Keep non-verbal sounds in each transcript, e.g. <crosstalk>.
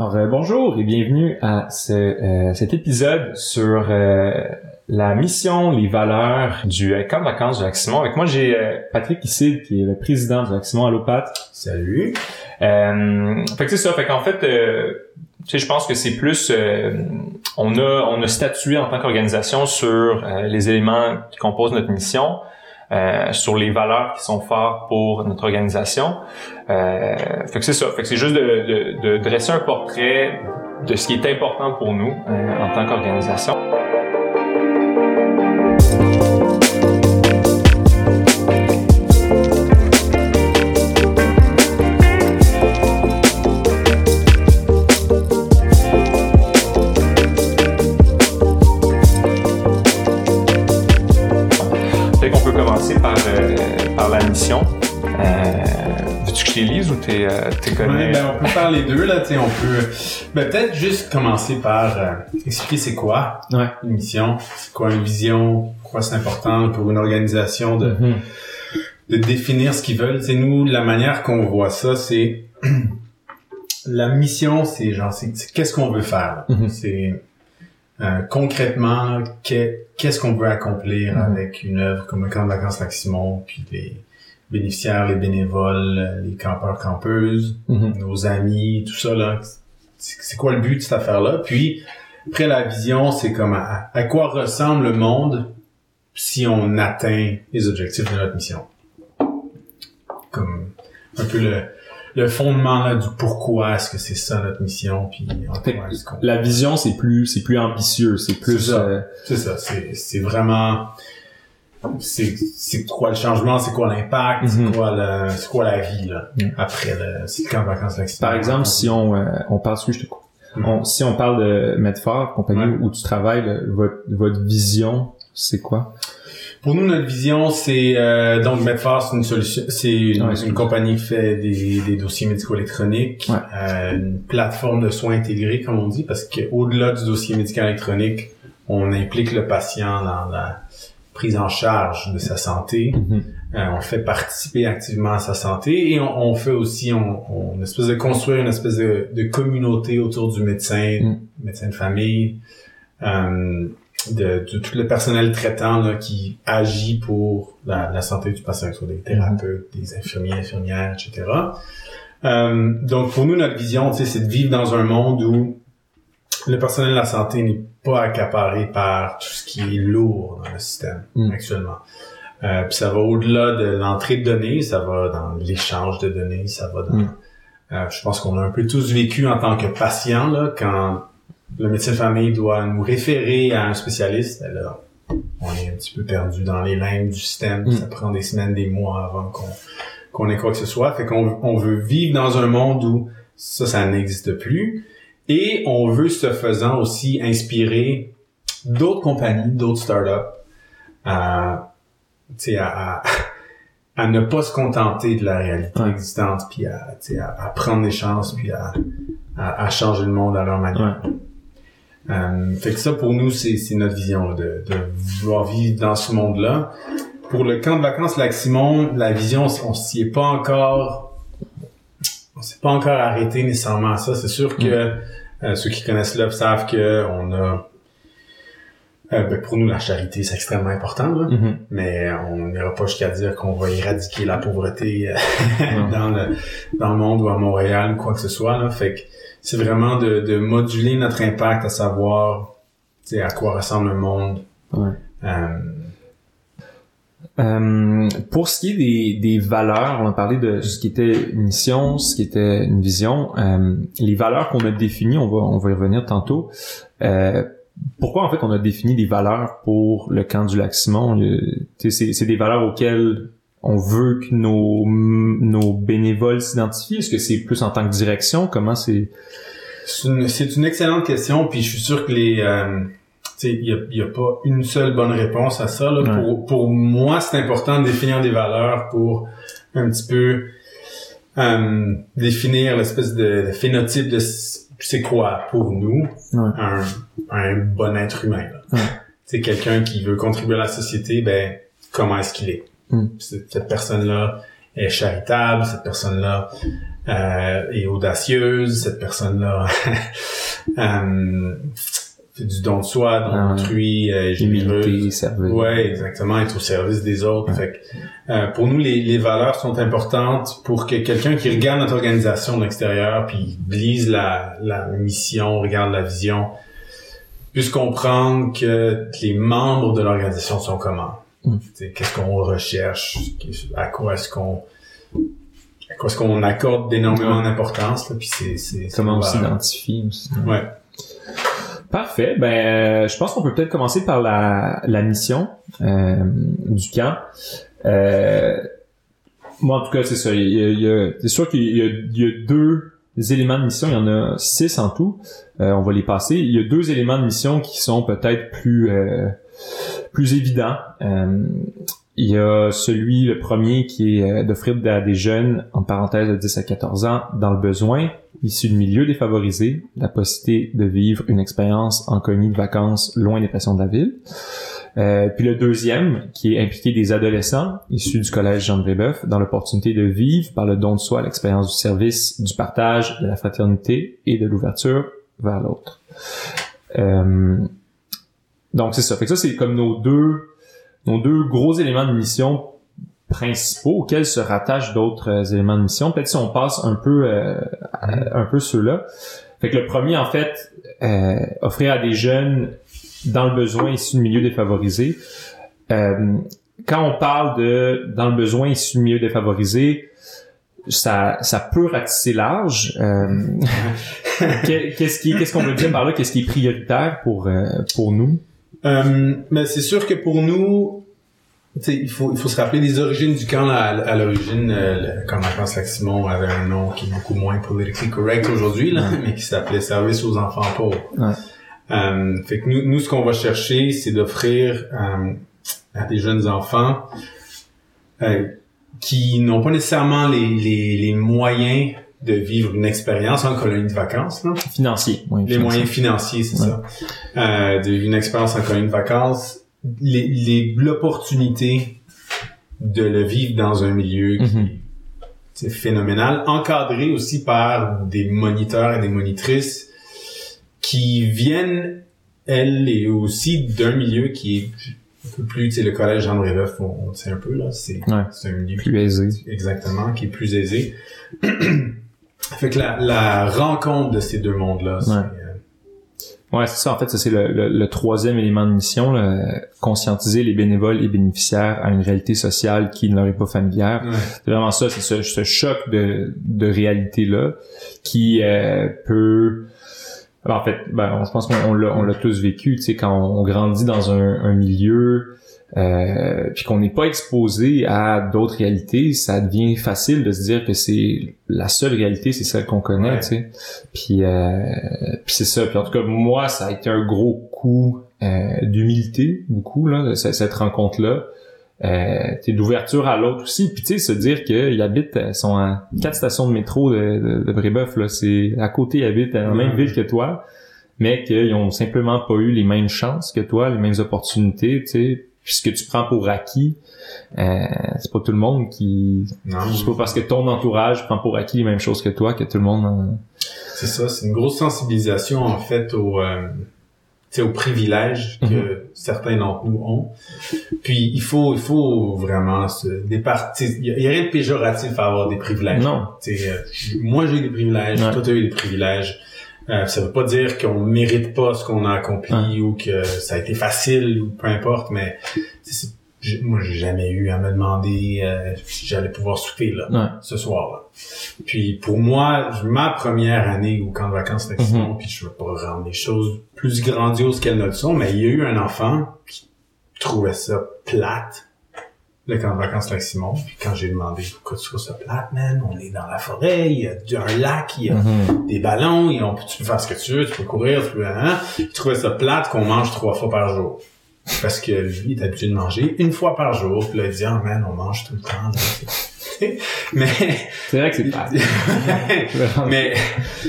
Alors, euh, bonjour et bienvenue à ce, euh, cet épisode sur euh, la mission, les valeurs du camp de vacances du Lac-Simon. Avec moi, j'ai Patrick Issid, qui est le président du Lac-Simon. Allô, Pat. Salut. Euh, fait que c'est ça. Fait qu'en fait, tu sais, je pense que c'est plus... on, a, on a statué en tant qu'organisation sur les éléments qui composent notre mission. Euh, sur les valeurs qui sont fortes pour notre organisation. Euh, fait que c'est ça. Fait que c'est juste de, de, de, dresser un portrait de ce qui est important pour nous euh, en tant qu'organisation. Ben, on peut faire les deux, là, tu on peut, ben, peut-être juste commencer par euh, expliquer c'est quoi une mission, c'est quoi une vision, pourquoi c'est important pour une organisation de, mm-hmm. de définir ce qu'ils veulent. C'est nous, la manière qu'on voit ça, c'est <clears throat> la mission, c'est genre, c'est qu'est-ce qu'on veut faire. Mm-hmm. C'est euh, concrètement, qu'est-ce qu'on veut accomplir mm-hmm. avec une œuvre comme le camp de vacances Lac-Simon, puis les bénéficiaires, les bénévoles, les campeurs, campeuses, mhm. nos amis, tout ça là. C'est quoi le but de cette affaire-là? Puis après la vision, c'est comme à, quoi ressemble le monde si on atteint les objectifs de notre mission? Comme un peu le, le fondement là du pourquoi est-ce que c'est ça notre mission puis la vision c'est plus c'est plus ambitieux c'est plus c'est ça euh, c'est vraiment c'est c'est quoi le changement, c'est quoi l'impact, c'est mhm. quoi le c'est quoi la vie là mm. après le c'est quand vacances Par exemple, si on euh, on parle je te coupe. Mm. si on parle de Medfort, compagnie où tu travailles, votre votre vision, c'est quoi? Pour nous notre vision c'est euh, donc Medfort c'est une solution c'est une, compagnie qui fait des, des dossiers médicaux électroniques, euh, une plateforme de soins intégrés comme on dit parce que au-delà du dossier médical électronique, on implique le patient dans la prise en charge de sa santé. Mm-hmm. Euh, on fait participer activement à sa santé et on, fait aussi, on, on, espèce de construire une espèce de, de communauté autour du médecin, mm. médecin de famille, euh, de, de, tout le personnel traitant là, qui agit pour la, la, santé du patient, soit des thérapeutes, des infirmiers, infirmières, etc. Euh, donc pour nous, notre vision, c'est de vivre dans un monde où le personnel de la santé n'est pas accaparé par tout ce qui est lourd dans le système mm. actuellement. Euh, puis ça va au-delà de l'entrée de données, ça va dans l'échange de données, ça va dans... Mm. Euh, je pense qu'on a un peu tous vécu en tant que patient, là, quand le médecin de famille doit nous référer à un spécialiste, ben là, on est un petit peu perdu dans les lignes du système. Mm. Ça prend des semaines, des mois avant qu'on qu'on ait quoi que ce soit. Fait qu'on on veut vivre dans un monde où ça, ça n'existe plus. Et on veut, ce faisant, aussi inspirer d'autres compagnies, d'autres startups à, à, à, ne pas se contenter de la réalité existante, puis à, à, prendre des chances, puis à, à, changer le monde à leur manière. Euh, fait que ça, pour nous, c'est notre vision, de, de vouloir vivre dans ce monde-là. Pour le camp de vacances Lac-Simon, la vision, on s'y est pas encore on s'est pas encore arrêté nécessairement à ça. C'est sûr que mm. Euh, ceux qui connaissent l'œuvre savent que on a euh, ben, pour nous, la charité, c'est extrêmement important, mm-hmm. mais on n'ira pas jusqu'à dire qu'on va éradiquer la pauvreté euh, <laughs> dans, le, dans le monde ou à Montréal ou quoi que ce soit. Là. Fait que c'est vraiment de, de moduler notre impact, à savoir à quoi ressemble le monde. Euh, pour ce qui est des, des, valeurs, on a parlé de ce qui était une mission, ce qui était une vision. Euh, les valeurs qu'on a définies, on va, on va y revenir tantôt. Euh, pourquoi en fait on a défini des valeurs pour le camp du lac Simon C'est des valeurs auxquelles on veut que nos, nos bénévoles s'identifient. Est-ce que c'est plus en tant que direction? Comment c'est? C'est une, une, excellente question. Puis je suis sûr que les euh, il n'y a, a, pas une seule bonne réponse à ça. Là. Pour, pour moi, c'est important de définir des valeurs pour un petit peu euh, définir l'espèce de, phénotype de c'est quoi pour nous un, un, bon être humain. C'est quelqu'un qui veut contribuer à la société, ben comment est-ce qu'il est? Mm. Cette personne-là est charitable, cette personne-là euh, est audacieuse, cette personne-là <laughs> euh, fait du don de soi, don Ah d'autrui, euh, service. Ouais, exactement, être au service des autres. Fait que, euh, pour nous, les, les valeurs sont importantes pour que quelqu'un qui regarde notre organisation de l'extérieur, puis lise la, la mission, regarde la vision, puisse comprendre que les membres de l'organisation sont comment. Mm. Qu'est-ce qu'on recherche, à quoi est-ce qu'on à quoi est-ce qu'on accorde énormément d'importance, puis c'est c'est c'est Comment on s'identifie aussi. Ouais. Parfait. Ben, euh, je pense qu'on peut peut-être commencer par la, la mission euh, du camp. Euh, moi, en tout cas, c'est ça. C'est sûr qu'il y y a deux éléments de mission. Il y en a six en tout. Euh, on va les passer. Il y a deux éléments de mission qui sont peut-être plus euh, plus évidents. Il y a celui, le premier, qui est euh, d'offrir à des jeunes, en parenthèse de 10 à 14 ans, dans le besoin, issus de milieux défavorisés, la possibilité de vivre une expérience en colonie de vacances loin des pressions de la ville. Euh, puis le deuxième, qui est impliqué des adolescents issus du collège Jean de Brébeuf dans l'opportunité de vivre par le don de soi l'expérience du service, du partage, de la fraternité et de l'ouverture vers l'autre. Euh, donc c'est ça. Fait que ça c'est comme nos deux nos deux gros éléments de mission principaux auxquels se rattachent d'autres euh, éléments de mission. Peut-être si on passe un peu euh, à- un peu ceux-là. Fait que le premier en fait euh, offrir à des jeunes dans le besoin issus de milieux défavorisés. Euh, quand on parle de dans le besoin issu de milieux défavorisés, ça, ça peut ratisser large. Euh, qu'est- <laughs> qu'est-ce qui, qu'est-ce qu'on veut dire par là? Qu'est-ce qui est prioritaire pour euh, pour nous? Euh, mais c'est sûr que pour nous, il faut, il faut se rappeler des origines du camp. À, à l'origine, euh, camp vacances Lac-Simon avait un nom qui est beaucoup moins politically correct aujourd'hui, là, mais qui s'appelait Service aux enfants pauvres. Ouais. Euh, fait que nous, nous, ce qu'on va chercher, c'est d'offrir euh, à des jeunes enfants euh, qui n'ont pas nécessairement les, les, les moyens de vivre une expérience en colonie de vacances, là Financier. oui, les financier. moyens financiers, c'est Ouais. ça. Euh, de- une expérience en colonie de vacances, les, les, l'opportunité de le vivre dans un milieu qui Mhm. c'est phénoménal, encadré aussi par des moniteurs et des monitrices qui viennent, elles, et aussi d'un milieu qui est un peu plus, tu sais, le collège Jean Brébeuf, on, on sait un peu, là, c'est, Ouais. c'est un milieu plus aisé. exactement, qui est plus aisé. <clears throat> fait que la, la rencontre de ces deux mondes-là, c'est, Ouais. euh, Ouais, c'est ça. En fait, ça c'est le, le- le troisième élément de mission, là, conscientiser les bénévoles et bénéficiaires à une réalité sociale qui ne leur est pas familière. ouais. C'est vraiment ça, c'est ce, ce choc de, de réalité-là qui euh, peut... Ben, En fait, ben, je pense qu'on on l'a, on l'a tous vécu, tu sais, quand on, on grandit dans un, un milieu euh, puis qu'on n'est pas exposé à d'autres réalités, ça devient facile de se dire que c'est la seule réalité, c'est celle qu'on connaît, Ouais. tu sais. Puis, euh, puis c'est ça. Puis en tout cas, moi, ça a été un gros coup euh, d'humilité, beaucoup là, c- cette rencontre-là euh, d'ouverture à l'autre aussi puis tu sais se dire qu'ils habitent euh, sont à quatre stations de métro de, de, de Brébeuf là c'est à côté ils habitent dans la même ville que toi mais qu'ils ont simplement pas eu les mêmes chances que toi les mêmes opportunités tu sais puis ce que tu prends pour acquis euh, c'est pas tout le monde qui Non, c'est pas parce que ton entourage prend pour acquis les mêmes choses que toi que tout le monde en... c'est ça, c'est une grosse sensibilisation en fait au, euh, tu aux privilèges que Mhm. certains d'entre nous ont. Puis il faut, il faut vraiment se départir. Il y, a- rien de péjoratif à avoir des privilèges. non Tu euh, moi j'ai eu des privilèges, Ouais. toi t'as eu des privilèges. Euh, ça veut pas dire qu'on mérite pas ce qu'on a accompli ou que ça a été facile ou peu importe, mais moi j'ai jamais eu à me demander euh, si j'allais pouvoir souper là ouais. ce soir-là. Puis pour moi, ma première année au camp de vacances Lexington, puis je veux pas rendre les choses plus grandioses qu'elles ne le sont, mais il y a eu un enfant qui trouvait ça plate, le camp de vacances Lac-Simon. Puis quand j'ai demandé pourquoi tu trouves ça plate, man, on est dans la forêt, il y a un lac, il y a Mhm. des ballons, et on, tu peux faire ce que tu veux, tu peux courir, tu peux, hein? Il trouvait ça plate qu'on mange trois fois par jour. Parce que lui, il est habitué de manger une fois par jour. Puis là, il dit, ah man, on mange tout le temps. là. <laughs> mais c'est vrai que c'est pas. <laughs> Mais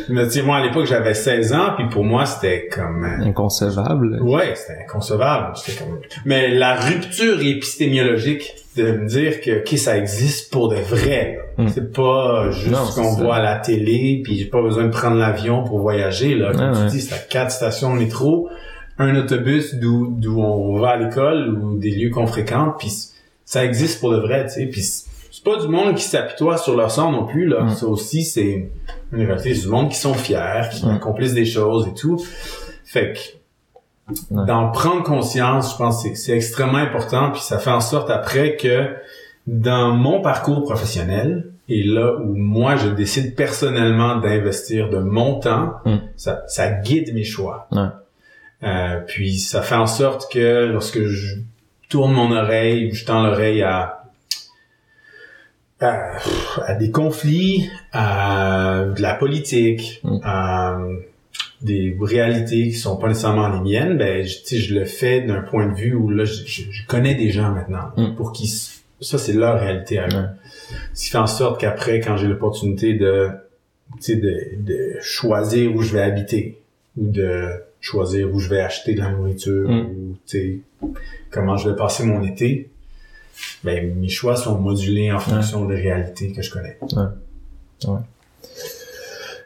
mais tu sais moi à l'époque j'avais 16 ans puis pour moi c'était comme euh, inconcevable. Ouais c'était inconcevable. C'était comme mais la rupture épistémiologique de me dire que ok ça existe pour de vrai mm. c'est pas juste ce qu'on voit à la télé puis j'ai pas besoin de prendre l'avion pour voyager là. Comme tu dis c'est quatre stations de métro un autobus d'où d'où on va à l'école ou des lieux qu'on fréquente puis ça existe pour de vrai tu sais puis c'est pas du monde qui s'apitoie sur leur sort non plus là mm. ça aussi c'est une réalité c'est du monde qui sont fiers qui mm. accomplissent des choses et tout fait que d'en prendre conscience je pense que c'est extrêmement important puis ça fait en sorte après que dans mon parcours professionnel et là où moi je décide personnellement d'investir de mon temps mm. ça, ça guide mes choix euh, puis ça fait en sorte que lorsque je tourne mon oreille ou je tends l'oreille à, à, des conflits, à de la politique, mm. à des réalités qui sont pas nécessairement les miennes, ben je, je le fais d'un point de vue où là je, je, connais des gens maintenant mm. pour qui ça c'est leur réalité à eux. Ce qui fait en sorte qu'après quand j'ai l'opportunité de de, de choisir où je vais habiter ou de choisir où je vais acheter de la nourriture mm. ou comment je vais passer mon été, ben mes choix sont modulés en fonction des réalités que je connais. Ouais.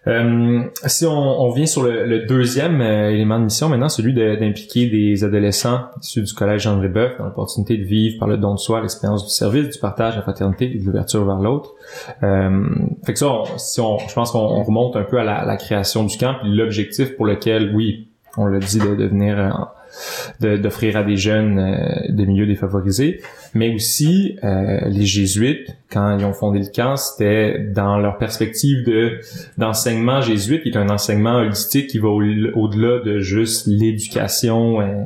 Euh, si on, on, vient sur le, le deuxième euh, élément de mission maintenant, celui d'impliquer des adolescents issus du collège Jean Brébeuf dans l'opportunité de vivre par le don de soi l'expérience du service, du partage, la fraternité et de l'ouverture vers l'autre. Euh, fait que ça, si on, je pense qu'on remonte un peu à la, la création du camp, puis l'objectif pour lequel, oui, on l'a dit, de devenir d'offrir à des jeunes euh, de milieux défavorisés, mais aussi euh, les jésuites quand ils ont fondé le camp, c'était dans leur perspective de d'enseignement jésuite, qui est un enseignement holistique qui va au-delà de juste l'éducation euh,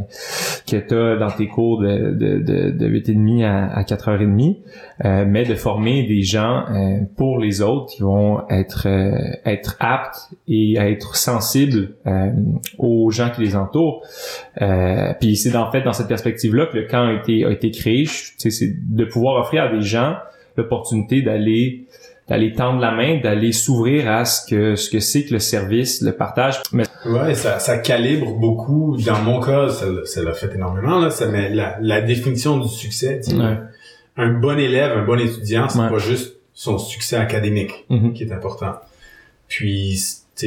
que tu as dans tes cours de, de, de, de 8h30 à, à 4h30, euh, mais de former des gens euh, pour les autres qui vont être euh, être aptes et être sensibles aux gens qui les entourent. Puis c'est en fait dans cette perspective-là que le camp a été a été créé, c'est de pouvoir offrir à des gens l'opportunité d'aller d'aller tendre la main, d'aller s'ouvrir à ce que ce que c'est que le service, le partage. Mais... Ouais, ça, ça calibre beaucoup. Dans mon cas, ça, ça l'a fait énormément là. Ça met la, la définition du succès. Un bon élève, un bon étudiant, c'est pas juste son succès académique mm-hmm. qui est important. Puis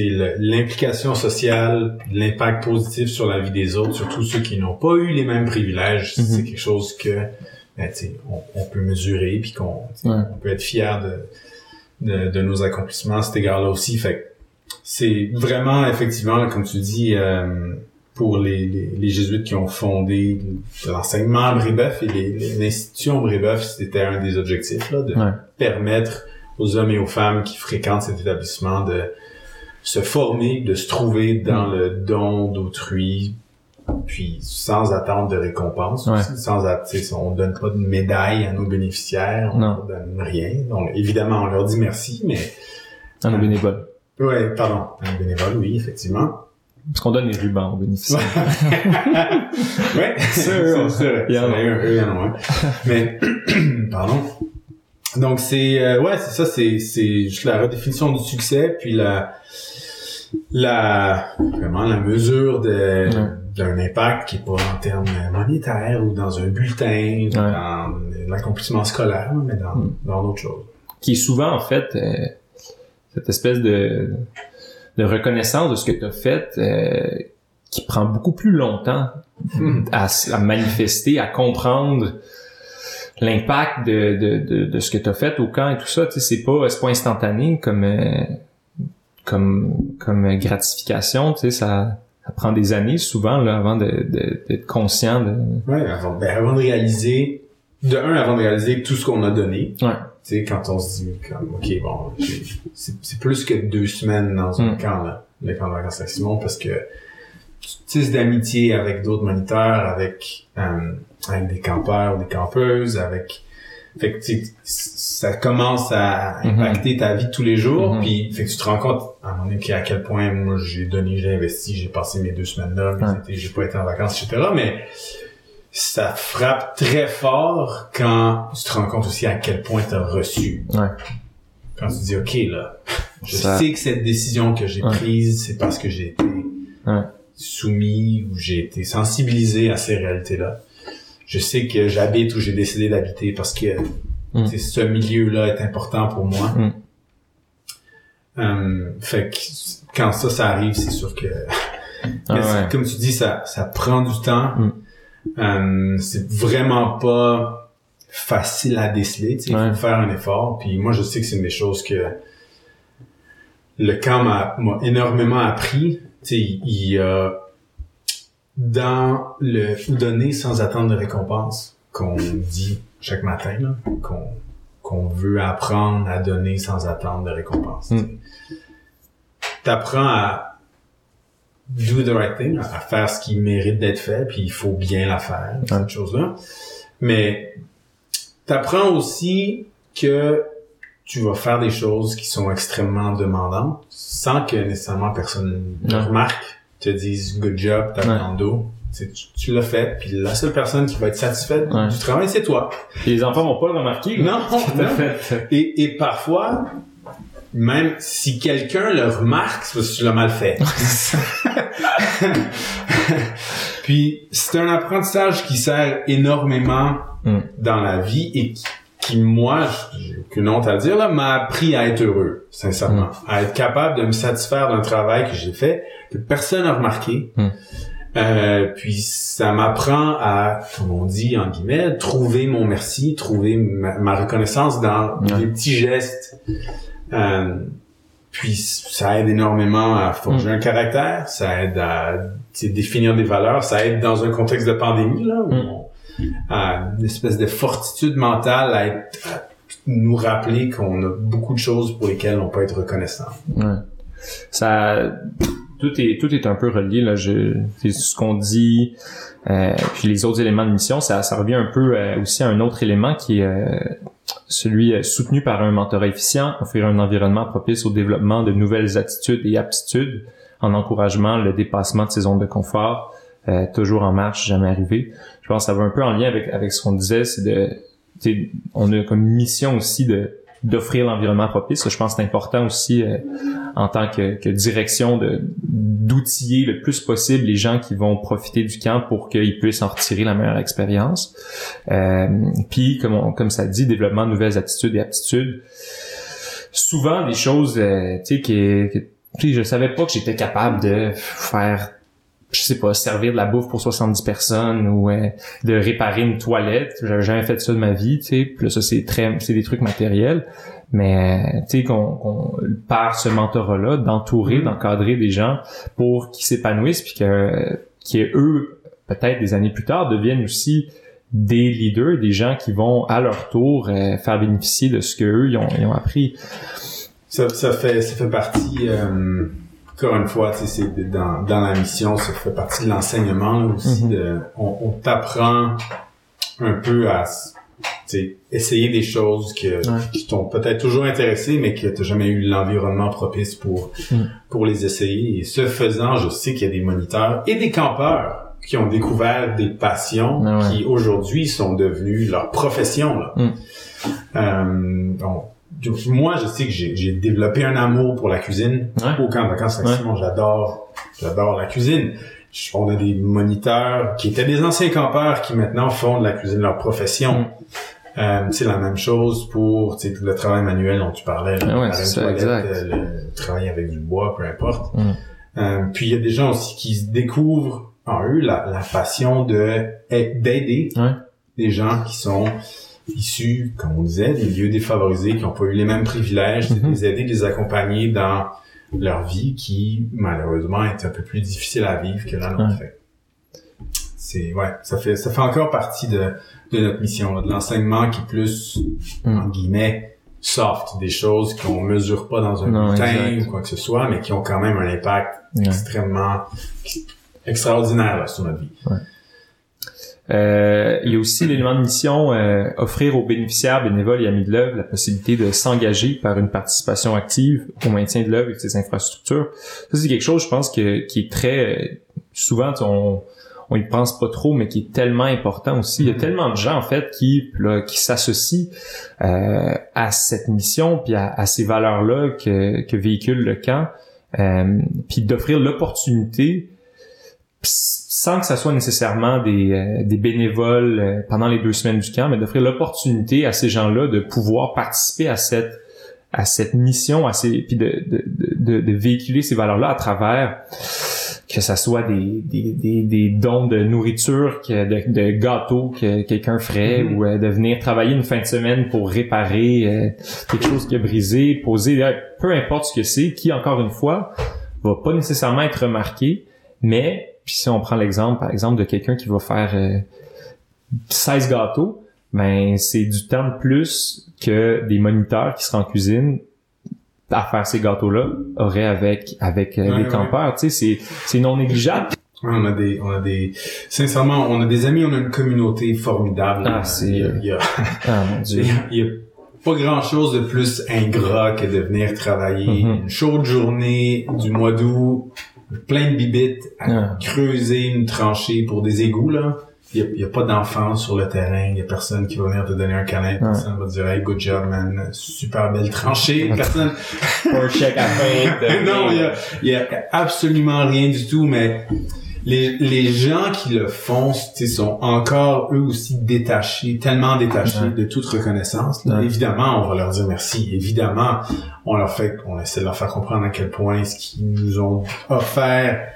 l'implication sociale, l'impact positif sur la vie des autres, surtout ceux qui n'ont pas eu les mêmes privilèges, c'est quelque chose que ben, on, peut mesurer puis qu'on peut être fier de, de, nos accomplissements à cet égard-là aussi. Fait c'est vraiment effectivement, comme tu dis, euh, pour les, les, jésuites qui ont fondé l'enseignement à Brébeuf et l'institution Brébeuf, c'était un des objectifs là, de permettre aux hommes et aux femmes qui fréquentent cet établissement de se former, de se trouver dans mm. le don d'autrui puis sans attendre de récompense. Sans on donne pas de médaille à nos bénéficiaires on ne donne rien. Donc évidemment on leur dit merci mais à nos bénévoles. ouais pardon. À nos bénévoles oui effectivement. Parce qu'on donne les rubans aux bénéficiaires. <laughs> Ouais <laughs> c'est vrai il y en a mais <clears throat> pardon. Donc c'est euh, ouais c'est ça c'est c'est juste la redéfinition du succès puis la la vraiment la mesure de d'un impact qui est pas en termes monétaires ou dans un bulletin, ou dans l'accomplissement scolaire, mais dans, hmm. dans d'autres choses. Qui est souvent, en fait, euh, cette espèce de, de reconnaissance de ce que tu as fait euh, qui prend beaucoup plus longtemps hmm. à, à, manifester, à comprendre l'impact de, de, de, de, ce que tu as fait au camp et tout ça. Tu sais, c'est pas, c'est pas instantané comme, euh, comme, comme gratification. Tu sais, ça ça prend des années souvent là, avant d'être de, conscient de. Ouais, avant, ben, avant de réaliser, de un, avant de réaliser tout ce qu'on a donné. Ouais. Tu sais, quand on se dit comme ok bon, c'est plus que deux semaines dans un mm. camp là, le camp de vacances à Simon, parce que tu tisses d'amitié avec d'autres moniteurs, avec euh, avec des campeurs, des campeuses, avec fait que ça commence à mhm. impacter ta vie tous les jours. Mhm. Puis fait que tu te rends compte à un moment donné à quel point moi j'ai donné, j'ai investi, j'ai passé mes deux semaines là, j'ai pas été en vacances, etc. Mais ça frappe très fort quand tu te rends compte aussi à quel point tu as reçu. Ouais. Quand tu dis, OK, là, <laughs> je sais que cette décision que j'ai prise, c'est parce que j'ai été soumis ou j'ai été sensibilisé à ces réalités-là. Je sais que j'habite où j'ai décidé d'habiter parce que mm. ce milieu-là est important pour moi. Mm. Euh, fait que quand ça, ça arrive, c'est sûr que, ah <laughs> comme tu dis, ça, ça prend du temps. Mm. Euh, c'est vraiment pas facile à déceler. Il faut faire un effort. Puis moi, je sais que c'est une des choses que le camp m'a énormément appris. sais il y a dans le donner sans attendre de récompense qu'on dit chaque matin, qu'on qu'on veut apprendre à donner sans attendre de récompense. Mm. T'apprends à do the right thing, à faire ce qui mérite d'être fait, puis il faut bien la faire, cette chose-là. Mais t'apprends aussi que tu vas faire des choses qui sont extrêmement demandantes sans que nécessairement personne ne remarque, te dise good job, t'as ouais. dos. Tu, tu l'as fait, puis la seule personne qui va être satisfaite du travail, c'est toi. les enfants vont pas le remarquer. Non, <laughs> non. Et, et parfois, même si quelqu'un le remarque, c'est parce que tu l'as mal fait. <laughs> Puis c'est un apprentissage qui sert énormément mm. dans la vie et qui, moi, j'ai aucune honte à dire, là, m'a appris à être heureux, sincèrement. Mm. À être capable de me satisfaire d'un travail que j'ai fait, que personne n'a remarqué. Mm. Euh, puis ça m'apprend à, comme on dit en guillemets, trouver mon merci, trouver ma, reconnaissance dans les petits gestes euh, puis ça aide énormément à forger mm. un caractère, ça aide à définir des valeurs, ça aide dans un contexte de pandémie là, où mm. Une espèce de fortitude mentale à, nous rappeler qu'on a beaucoup de choses pour lesquelles on peut être reconnaissant. Ça tout est tout est un peu relié là. Ce qu'on dit. Euh, puis les autres éléments de mission, ça, revient un peu euh, aussi à un autre élément qui est euh, celui soutenu par un mentorat efficient, offrir un environnement propice au développement de nouvelles attitudes et aptitudes en encouragement le dépassement de ces zones de confort, euh, toujours en marche, jamais arrivé. Je pense que ça va un peu en lien avec, avec ce qu'on disait, c'est de, on a comme mission aussi de d'offrir l'environnement propice. Je pense que c'est important aussi euh, en tant que, que direction de d'outiller le plus possible les gens qui vont profiter du camp pour qu'ils puissent en retirer la meilleure expérience. Euh, puis, comme, comme ça dit, développement de nouvelles attitudes et aptitudes. Souvent des choses, euh, tu sais, qui, qui je savais pas que j'étais capable de faire je sais pas, servir de la bouffe pour 70 personnes ou euh, de réparer une toilette. J'avais jamais fait ça de ma vie, tu sais. Puis là, ça, c'est très, c'est des trucs matériels. Mais, tu sais, qu'on, qu'on, par ce mentorat-là, d'entourer, mm-hmm. d'encadrer des gens pour qu'ils s'épanouissent puis que, qui eux, peut-être des années plus tard, deviennent aussi des leaders, des gens qui vont à leur tour euh, faire bénéficier de ce qu'eux, ils ont, ils ont appris. Ça, ça fait, ça fait partie, euh encore une fois, c'est dans, dans la mission, ça fait partie de l'enseignement aussi. De, on, on t'apprend un peu à essayer des choses que, qui t'ont peut-être toujours intéressé, mais que t'as jamais eu l'environnement propice pour mm. pour les essayer. Et ce faisant, je sais qu'il y a des moniteurs et des campeurs qui ont découvert des passions ah qui aujourd'hui sont devenues leur profession. Là. Mm. Euh, moi, je sais que j'ai développé un amour pour la cuisine au camp de vacances J'adore, j'adore la cuisine. On a des moniteurs qui étaient des anciens campeurs qui maintenant font de la cuisine leur profession. Mm. Euh, c'est la même chose pour le travail manuel dont tu parlais, ah le, travail avec du bois, peu importe. Mm. Euh, puis il y a des gens aussi qui découvrent en eux la, la passion de d'aider des gens qui sont issus, comme on disait, des lieux défavorisés qui n'ont pas eu les mêmes privilèges, de mm-hmm. les aider, de les accompagner dans leur vie qui, malheureusement, est un peu plus difficile à vivre que la nôtre fait. C'est, ouais, ça fait, ça fait encore partie de, de notre mission, de l'enseignement qui est plus, mm. en guillemets, soft, des choses qu'on mesure pas dans un bulletin ou quoi que ce soit, mais qui ont quand même un impact extrêmement extraordinaire sur notre vie. Euh, il y a aussi l'élément de mission euh, offrir aux bénéficiaires, bénévoles et amis de l'œuvre la possibilité de s'engager par une participation active au maintien de l'œuvre et de ses infrastructures. Ça c'est quelque chose, je pense, que, qui est très souvent on on y pense pas trop, mais qui est tellement important aussi. Il y a mm-hmm. tellement de gens en fait qui qui s'associent euh, à cette mission puis à, ces valeurs là que, que véhicule le camp, euh, puis d'offrir l'opportunité sans que ça soit nécessairement des, euh, des bénévoles euh, pendant les deux semaines du camp, mais d'offrir l'opportunité à ces gens-là de pouvoir participer à cette à cette mission, à ces, puis de, de, de, de véhiculer ces valeurs-là à travers que ça soit des, des, des, des dons de nourriture, que de, de gâteaux que quelqu'un ferait, mm-hmm. ou euh, de venir travailler une fin de semaine pour réparer quelque chose qui a brisé, poser, peu importe ce que c'est, qui encore une fois va pas nécessairement être remarqué, mais puis si on prend l'exemple, par exemple, de quelqu'un qui va faire 16 euh, gâteaux, ben c'est du temps de plus que des moniteurs qui seraient en cuisine à faire ces gâteaux-là auraient avec avec euh, les campeurs. Tu sais, c'est c'est non négligeable. on a des, on a des, sincèrement, on a des amis, on a une communauté formidable. Ah, c'est, il y a, <laughs> ah, mon Dieu. Il y a pas grand chose de plus ingrat que de venir travailler mm-hmm. une chaude journée du mois d'août plein de bibites à creuser une tranchée pour des égouts, là. Il y a, pas d'enfants sur le terrain, il y a personne qui va venir te donner un câlin, personne va te dire hey good job man, super belle tranchée, <laughs> personne. Un chèque à fin. <laughs> non, il y a, y a absolument rien du tout, mais les, les gens qui le font sont encore eux aussi détachés, tellement détachés de toute reconnaissance. Évidemment, on va leur dire merci. Évidemment, on leur fait, on essaie de leur faire comprendre à quel point ce qu'ils nous ont offert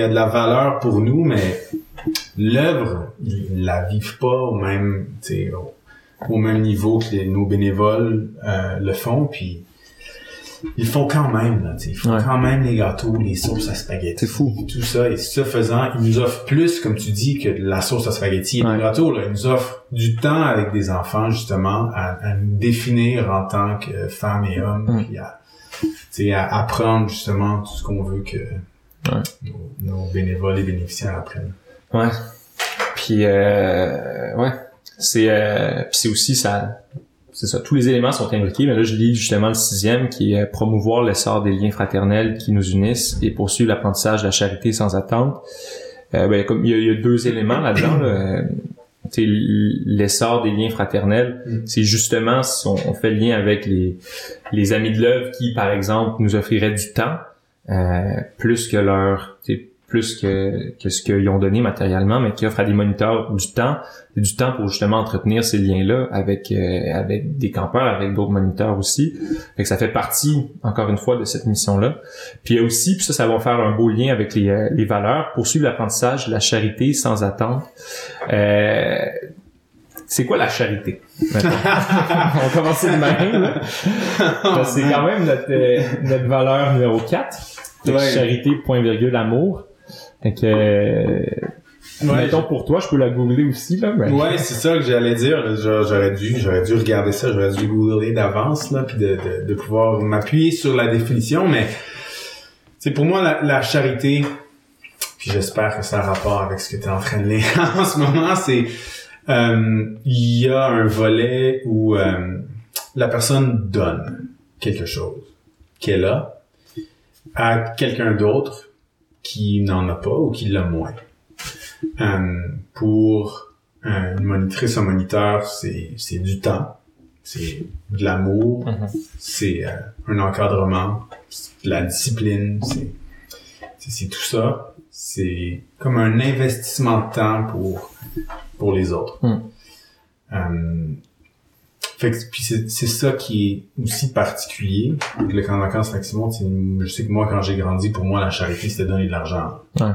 a de la valeur pour nous, mais l'œuvre, ils la vivent pas au même, au, au même niveau que nos bénévoles euh, le font. Puis ils font quand même, là, ils font quand même les gâteaux, les sauces à spaghetti. C'est fou. Tout ça. Et ce faisant, ils nous offrent plus, comme tu dis, que de la sauce à spaghetti et les gâteaux, là. Ils nous offrent du temps avec des enfants, justement, à, à nous définir en tant que femmes et hommes, puis à, à apprendre, justement, tout ce qu'on veut que nos, bénévoles et bénéficiaires apprennent. Ouais. Puis, euh, ouais. C'est, euh, c'est aussi ça c'est ça, tous les éléments sont imbriqués, mais là je lis justement le sixième qui est promouvoir l'essor des liens fraternels qui nous unissent et poursuivre l'apprentissage de la charité sans attente. Euh, ben, comme il y, a, deux éléments là-dedans. Là. l'essor des liens fraternels, mm. c'est justement si on, fait le lien avec les, les amis de l'œuvre qui, par exemple, nous offriraient du temps euh, plus que leur plus que, que ce qu'ils ont donné matériellement, mais qui offre à des moniteurs du temps, du temps pour justement entretenir ces liens-là avec euh, avec des campeurs, avec d'autres moniteurs aussi. Fait que ça fait partie, encore une fois, de cette mission-là. Puis il y a aussi, puis ça, ça va faire un beau lien avec les, euh, les valeurs, poursuivre l'apprentissage, la charité sans attente. Euh, c'est quoi la charité? <laughs> On commence de même. C'est quand même notre, notre valeur numéro 4. Charité, point virgule, amour. Fait que, euh, mettons pour toi, je peux la googler aussi, là. Ouais, c'est ça que j'allais dire. J'aurais dû, j'aurais dû regarder ça, j'aurais dû googler d'avance, là, puis de, de, pouvoir m'appuyer sur la définition, mais, c'est pour moi, la, charité, puis j'espère que ça a rapport avec ce que tu es en train de lire <laughs> en ce moment, c'est, euh, il y a un volet où euh, la personne donne quelque chose qu'elle a à quelqu'un d'autre qui n'en a pas ou qui l'a moins. Euh, pour euh, une monitrice, un moniteur, c'est, du temps, c'est de l'amour, mm-hmm. c'est euh, un encadrement, de la discipline, c'est, c'est, tout ça. C'est comme un investissement de temps pour, pour les autres. Mm. Euh, fait que, puis c'est, c'est ça qui est aussi particulier avec le camp de vacances Maximum. Je sais que moi, quand j'ai grandi, pour moi, la charité, c'était donner de l'argent. Ouais,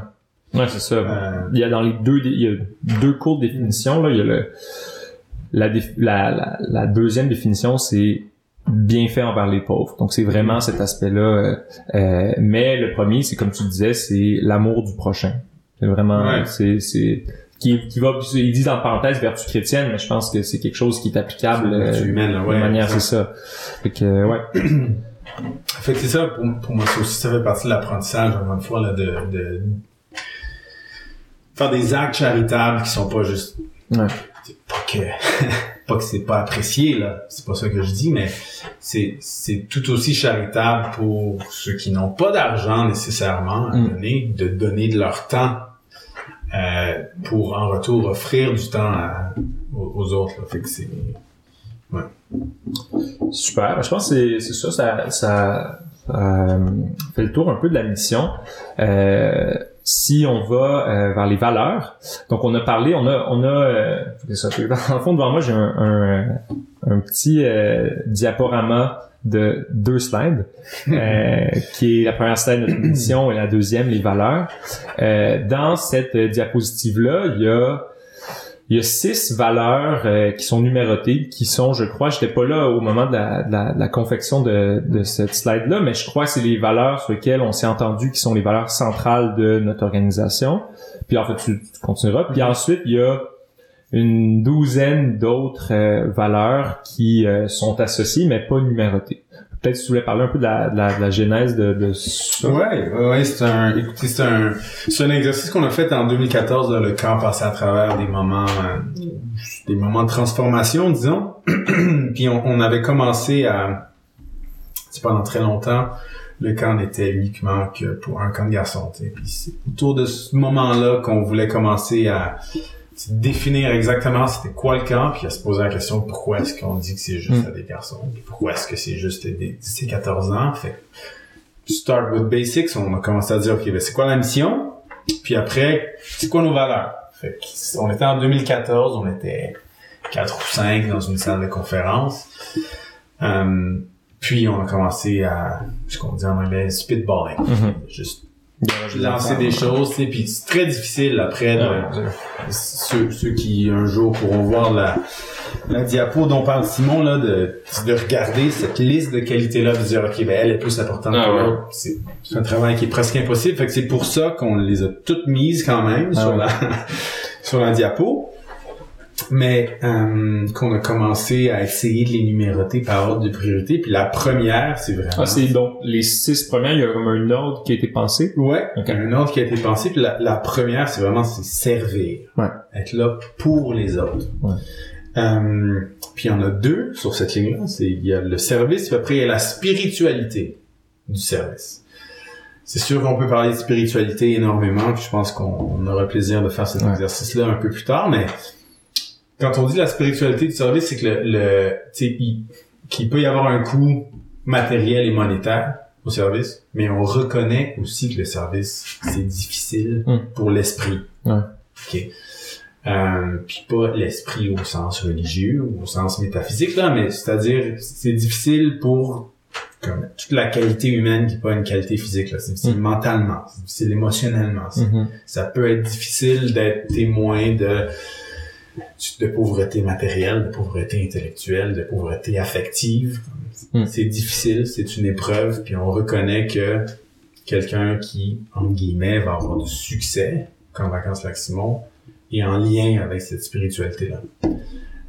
ouais c'est ça. Euh, il y a dans les deux, il y a deux courtes définitions. Là. Il y a le, la, la, la, deuxième définition, c'est bien fait envers les pauvres. Donc c'est vraiment cet aspect-là. Euh, euh, mais le premier, c'est comme tu disais, c'est l'amour du prochain. C'est vraiment, c'est, c'est qui, qui va ils disent en parenthèse vertu chrétienne mais je pense que c'est quelque chose qui est applicable euh, humaine, ouais, de manière c'est ça fait que euh, ouais <clears throat> fait que c'est ça pour, pour, moi ça aussi ça fait partie de l'apprentissage encore une fois là de, de faire des actes charitables qui sont pas juste ouais. pas que <laughs> pas que c'est pas apprécié là c'est pas ça que je dis mais c'est c'est tout aussi charitable pour ceux qui n'ont pas d'argent nécessairement à mm. donner de donner de leur temps euh, pour en retour offrir du temps aux, autres. Fait que c'est ouais. Super. Je pense que c'est ça, ça, ça euh, fait le tour un peu de la mission. Euh, si on va euh, vers les valeurs, donc on a parlé, on a, on a, dans le fond devant moi j'ai un, un, un, petit euh, diaporama de deux slides, <laughs> qui est la première slide de notre mission et la deuxième les valeurs. dans cette diapositive là, il y a il y a six valeurs euh, qui sont numérotées, qui sont, je crois, j'étais pas là au moment de la, de la, confection de, de cette slide-là, mais je crois que c'est les valeurs sur lesquelles on s'est entendu qui sont les valeurs centrales de notre organisation. Puis en fait, tu, continueras. Puis ensuite, il y a une douzaine d'autres euh, valeurs qui euh, sont associées, mais pas numérotées peut-être si tu voulais parler un peu de la, de la, genèse de, de ça. Ouais, ouais, c'est un, c'est un, c'est un exercice qu'on a fait en 2014, le camp passé à travers des moments, euh, des moments de transformation, disons. <clears throat> Puis on, on, avait commencé à, c'est pendant très longtemps, le camp n'était uniquement que pour un camp de garçons. Puis c'est autour de ce moment-là qu'on voulait commencer à définir exactement c'était quoi le camp, puis à se poser la question pourquoi est-ce qu'on dit que c'est juste mm. à des garçons, pourquoi est-ce que c'est juste des, ces 14 ans. Fait start with basics, on a commencé à dire ok ben c'est quoi la mission, puis après c'est quoi nos valeurs? Fait on était en 2014, on était quatre ou cinq dans une salle de conférence. Um, puis on a commencé à, ce qu'on dit en anglais, spitballing. Mm-hmm. Juste lancer des choses, tu puis c'est très difficile après de, ceux, ceux qui un jour pourront voir la, la diapo dont parle Simon là de, de regarder cette liste de qualités là de dire ok ben elle est plus importante ah, que l'autre. C'est un travail qui est presque impossible. Fait que c'est pour ça qu'on les a toutes mises quand même ah sur la <laughs> sur la diapo mais euh, qu'on a commencé à essayer de les numéroter par ordre de priorité. Puis la première, c'est vraiment... Ah, c'est donc les six premières, il y a comme un ordre qui a été pensé? Ouais, un ordre qui a été pensé. Puis la, première, c'est vraiment c'est servir. Ouais. Être là pour les autres. Ouais. Euh, puis il y en a deux sur cette ligne-là. C'est il y a le service, puis après il y a la spiritualité du service. C'est sûr qu'on peut parler de spiritualité énormément, puis je pense qu'on aura le plaisir de faire cet exercice-là un peu plus tard, mais quand on dit la spiritualité du service, c'est que le, le qu'il peut y avoir un coût matériel et monétaire au service, mais on reconnaît aussi que le service c'est difficile hmm. pour l'esprit. Ouais. Ok. Euh, puis pas l'esprit au sens religieux ou au sens métaphysique là, mais c'est-à-dire c'est difficile pour comme toute la qualité humaine qui n'est pas une qualité physique là, c'est difficile hmm. mentalement, c'est difficile émotionnellement. Hmm. Ça peut être difficile d'être témoin de de pauvreté matérielle, de pauvreté intellectuelle, de pauvreté affective. Hmm. C'est difficile, c'est une épreuve, puis on reconnaît que quelqu'un qui, en guillemets, va avoir du succès, comme Vacances Lac Simon, est en lien avec cette spiritualité-là.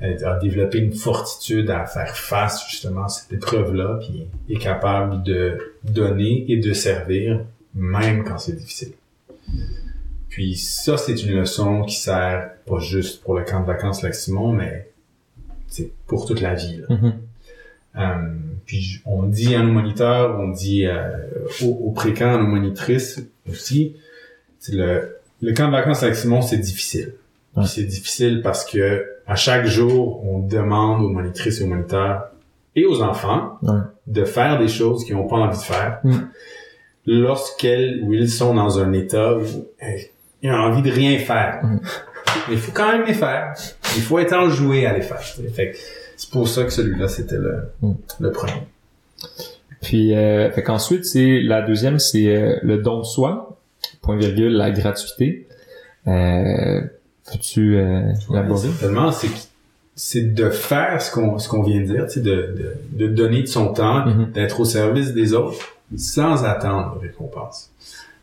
Elle a développé une fortitude à faire face justement à cette épreuve-là, puis est capable de donner et de servir, même quand c'est difficile. Puis ça, c'est une leçon qui sert pas juste pour le camp de vacances Lac Simon, mais c'est pour toute la vie. Mm-hmm. Euh, puis on dit à nos moniteurs, on dit euh, aux, précamps, à nos monitrices aussi, le, le camp de vacances Lac Simon, c'est difficile. C'est difficile parce que à chaque jour, on demande aux monitrices et aux moniteurs et aux enfants de faire des choses qu'ils n'ont pas envie de faire. Mm. Lorsqu'elles ou ils sont dans un état où il a envie de rien faire. Mm. Mais il faut quand même les faire. Il faut être enjoué à les faire. c'est pour ça que celui-là, c'était le, mm. le premier. Puis, euh, fait qu'ensuite, c'est la deuxième, c'est euh, le don de soi, point virgule, la gratuité. Euh, Peux-tu euh, élaborer? C'est c'est de faire ce qu'on ce qu'on vient de dire, de, de, de donner de son temps, mm-hmm. d'être au service des autres, sans attendre récompense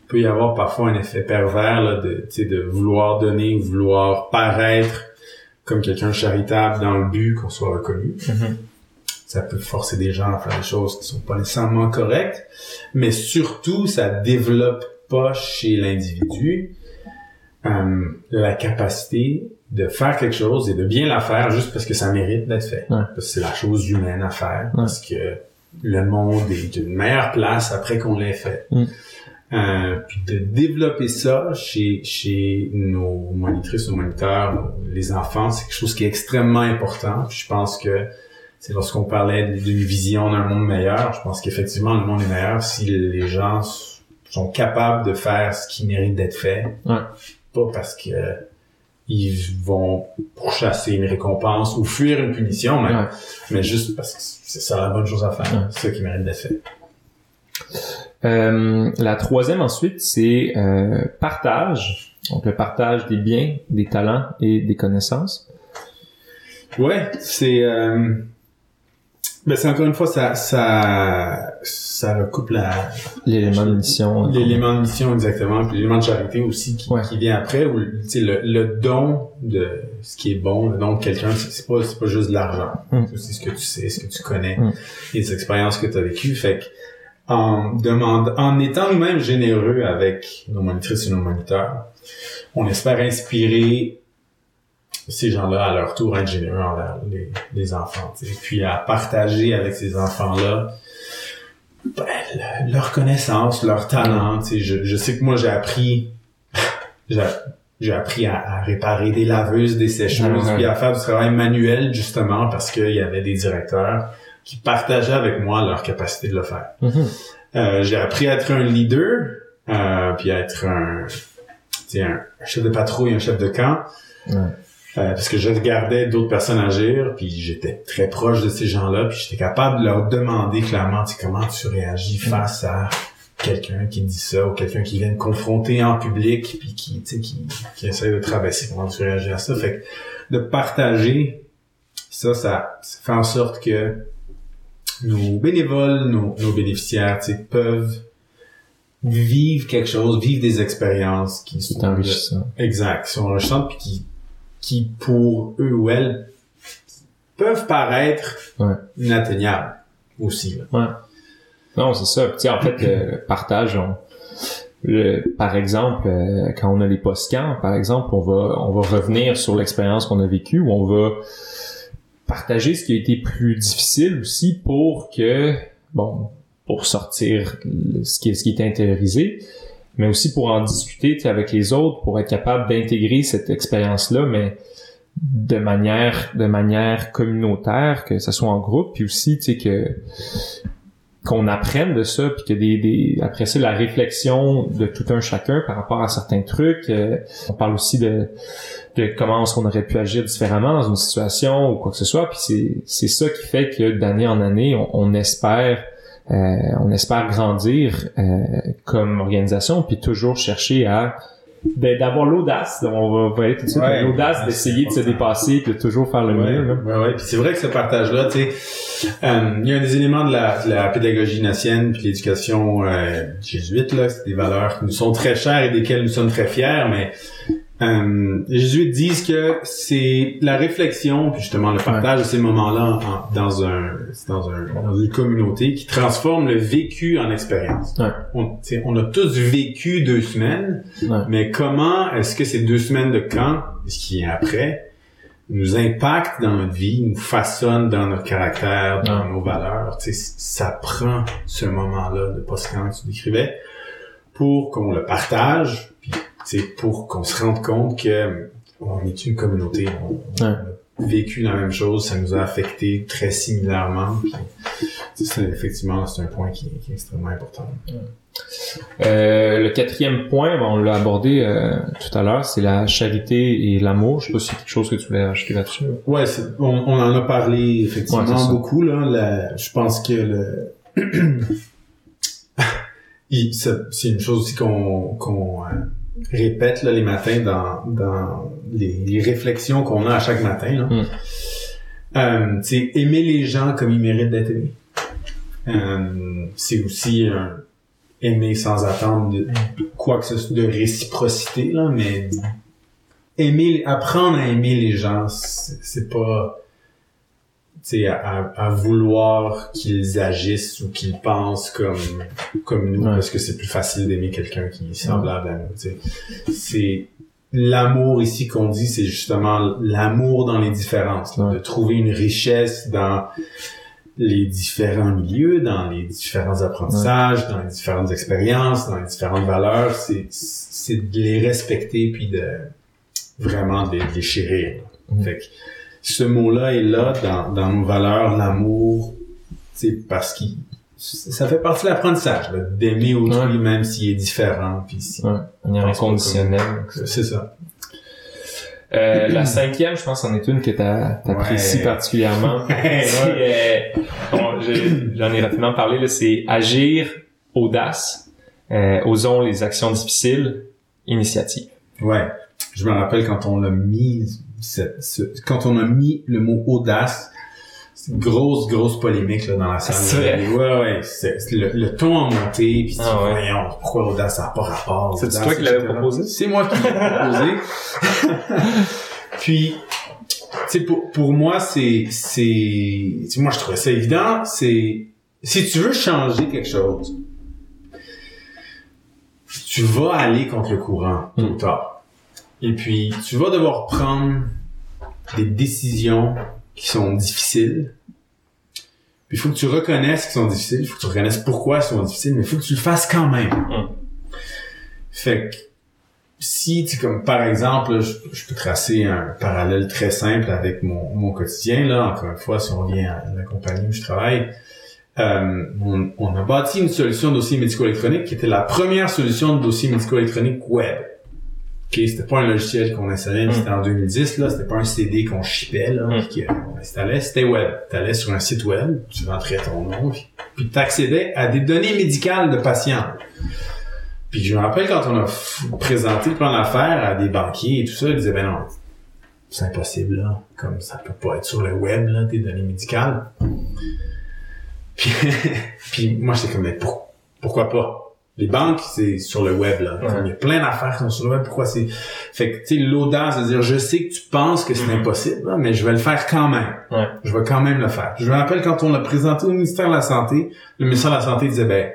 peut y avoir parfois un effet pervers là, de, de vouloir donner, vouloir paraître comme quelqu'un charitable dans le but qu'on soit reconnu. Mm-hmm. Ça peut forcer des gens à faire des choses qui sont pas nécessairement correctes, mais surtout, ça développe pas chez l'individu euh, la capacité de faire quelque chose et de bien la faire juste parce que ça mérite d'être fait. Parce que c'est la chose humaine à faire, parce que le monde est d'une meilleure place après qu'on l'ait fait. Mm. Euh, puis de développer ça chez chez nos monitrices, nos moniteurs, les enfants, c'est quelque chose qui est extrêmement important. Puis je pense que c'est lorsqu'on parlait d'une vision d'un monde meilleur, je pense qu'effectivement le monde est meilleur si les gens sont capables de faire ce qui mérite d'être fait. Ouais. Pas parce que ils vont pourchasser une récompense ou fuir une punition, mais, Ouais. mais juste parce que c'est ça la bonne chose à faire. Ouais. C'est ça qui mérite d'être fait. Euh, la troisième ensuite, c'est euh, partage. Donc le partage des biens, des talents et des connaissances. Ouais, c'est euh, ben c'est encore une fois ça ça ça recoupe la L'élément de mission. l'élément de mission exactement puis l'élément de charité aussi qui, Ouais. qui vient après où tu sais le, le don de ce qui est bon le don de quelqu'un c'est pas c'est pas juste de l'argent Mm. c'est aussi ce que tu sais ce que tu connais Mm. les expériences que tu as vécues fait que en demande en étant nous-mêmes généreux avec nos monitrices et nos moniteurs on espère inspirer ces gens-là à leur tour à être généreux envers les, les enfants sais. puis à partager avec ces enfants-là ben, le- leur connaissance, leur talent. tu sais, Je, je sais que moi, j'ai appris <laughs> j'ai appris à, à réparer des laveuses, des sécheuses, puis à faire du travail manuel, justement, parce qu'il y avait des directeurs qui partageaient avec moi leur capacité de le faire. Mhm. Euh, j'ai appris à être un leader, euh, puis à être un, un, chef de patrouille, un chef de camp. Ouais. Euh, parce que je regardais d'autres personnes agir, puis j'étais très proche de ces gens-là, puis j'étais capable de leur demander clairement, comment tu réagis face à quelqu'un qui dit ça, ou quelqu'un qui vient te confronter en public, puis qui, tu sais, qui, qui essaie de traverser, comment tu réagis à ça. Fait que de partager ça, ça, ça fait en sorte que nos bénévoles, nos, nos bénéficiaires, tu sais, peuvent vivre quelque chose, vivre des expériences qui sont enrichissant. Exact, qui sont enrichissantes puis qui, qui pour eux ou elles peuvent paraître Ouais. inatteignables aussi. Là. Non, c'est ça. Puis, tu sais, en fait, le partage, on- le- par exemple, euh, quand on a les post-camps, par exemple, on va, on va revenir sur l'expérience qu'on a vécue ou on va partager ce qui a été plus difficile aussi pour que, bon, pour sortir ce qui, ce qui est intériorisé, mais aussi pour en discuter avec les autres, pour être capable d'intégrer cette expérience-là, mais de manière de manière communautaire, que ça soit en groupe, puis aussi tu sais que qu'on apprenne de ça, puis que des, après ça la réflexion de tout un chacun par rapport à certains trucs. euh, on parle aussi de comment est-ce qu'on aurait pu agir différemment dans une situation ou quoi que ce soit. Puis c'est ça qui fait que d'année en année, on, espère euh, on espère grandir euh, comme organisation, puis toujours chercher à d'avoir l'audace. On va, on va aller tout de suite Ouais, l'audace ouais, d'essayer de se dépasser, puis de toujours faire le Ouais, mieux. Là. ouais, ouais. Puis c'est vrai que ce partage-là, tu sais, euh, il y a des éléments de la, de la pédagogie nazienne puis l'éducation euh, jésuite, là, c'est des valeurs qui nous sont très chères et desquelles nous sommes très fiers, mais euh, les jésuites disent que c'est la réflexion, puis justement le partage de ces moments-là en- dans un, dans un, dans une communauté qui transforme le vécu en expérience. Ouais. On, on a tous vécu deux semaines, Ouais. mais comment est-ce que ces deux semaines de camp, ce qui est après, nous impactent dans notre vie, nous façonnent dans notre caractère, dans Ouais. nos valeurs? Tu sais, ça prend ce moment-là de post-camp que tu décrivais pour qu'on le partage, sais, pour qu'on se rende compte que on est une communauté, on, a vécu la même chose, ça nous a affecté très similairement. Puis, c'est- effectivement, c'est un point qui, qui est extrêmement important. Euh, le quatrième point, bon, on l'a abordé euh, tout à l'heure, c'est la charité et l'amour. Je sais pas si c'est quelque chose que tu voulais ajouter là-dessus. Ouais, c'est- on, on en a parlé effectivement Ouais, c'est beaucoup là. La- je pense que le <coughs> c'est une chose aussi qu'on qu'on euh, répète là, les matins dans, dans les, les réflexions qu'on a à chaque matin. Là. Mm. Euh, c'est aimer les gens comme ils méritent d'être aimés. Euh, c'est aussi un aimer sans attendre de, quoi que ce soit de réciprocité là, mais aimer, apprendre à aimer les gens, c'est c'est pas, sais, à, à, vouloir qu'ils agissent ou qu'ils pensent comme, comme nous, Ouais. parce que c'est plus facile d'aimer quelqu'un qui est semblable à nous, tu sais. C'est, l'amour ici qu'on dit, c'est justement l'amour dans les différences, là, Ouais. de trouver une richesse dans les différents milieux, dans les différents apprentissages, dans les différentes expériences, dans les différentes valeurs, c'est, c'est de les respecter puis de vraiment de les chérir. Mm. Fait que ce mot-là est là dans, dans nos valeurs, l'amour, c'est parce qu'il ça fait partie de l'apprentissage, d'aimer autrui même s'il est différent. Puis si, ouais, inconditionnel. C'est ça. Euh, la cinquième, je pense, en est une que t'apprécies ouais. particulièrement. <laughs> euh, bon, J'en ai rapidement parlé, c'est agir, audace, euh, osons les actions difficiles, initiative. Ouais. Je me rappelle quand on quand on a mis le mot audace, c'est une grosse, grosse polémique là, dans la salle. Ouais, ouais. le, le, ton a monté, puis ah, ouais. voyons, pourquoi audace, ça n'a pas rapport. C'est toi qui l'avais proposé? C'est moi qui l'ai proposé. <laughs> puis, tu pour, pour moi, c'est, c'est, moi, je trouvais ça évident, c'est, si tu veux changer quelque chose, tu vas aller contre le courant, tout le temps. Et puis, tu vas devoir prendre des décisions qui sont difficiles. Puis il faut que tu reconnaisses qu'ils sont difficiles, il faut que tu reconnaisses pourquoi ils sont difficiles, mais il faut que tu le fasses quand même. Mm. Fait que si tu comme par exemple, je, peux tracer un parallèle très simple avec mon, mon quotidien là. Encore une fois, si on revient à la compagnie où je travaille, euh, on, on, a bâti une solution de dossier médico-électronique qui était la première solution de dossier médico-électronique web. Okay, c'était pas un logiciel qu'on installait, c'était en 2010, là, c'était pas un CD qu'on shippait, là, mm. qu'on installait, c'était web. T'allais sur un site web, tu rentrais ton nom, puis, puis t'accédais à des données médicales de patients. Puis je me rappelle quand on a présenté le plan d'affaires à des banquiers et tout ça, ils disaient, ben non, c'est impossible, là, comme ça peut pas être sur le web, là, des données médicales. Puis, <laughs> puis moi, j'étais comme, mais pourquoi pas? Les banques, c'est sur le web, là. Il y a plein d'affaires qui sont sur le web. Pourquoi c'est... Fait que, tu sais, l'audace de dire, je sais que tu penses que c'est mm-hmm. impossible, mais je vais le faire quand même. Je vais quand même le faire. Je me rappelle quand on l'a présenté au ministère de la Santé, le ministère de la Santé disait, ben,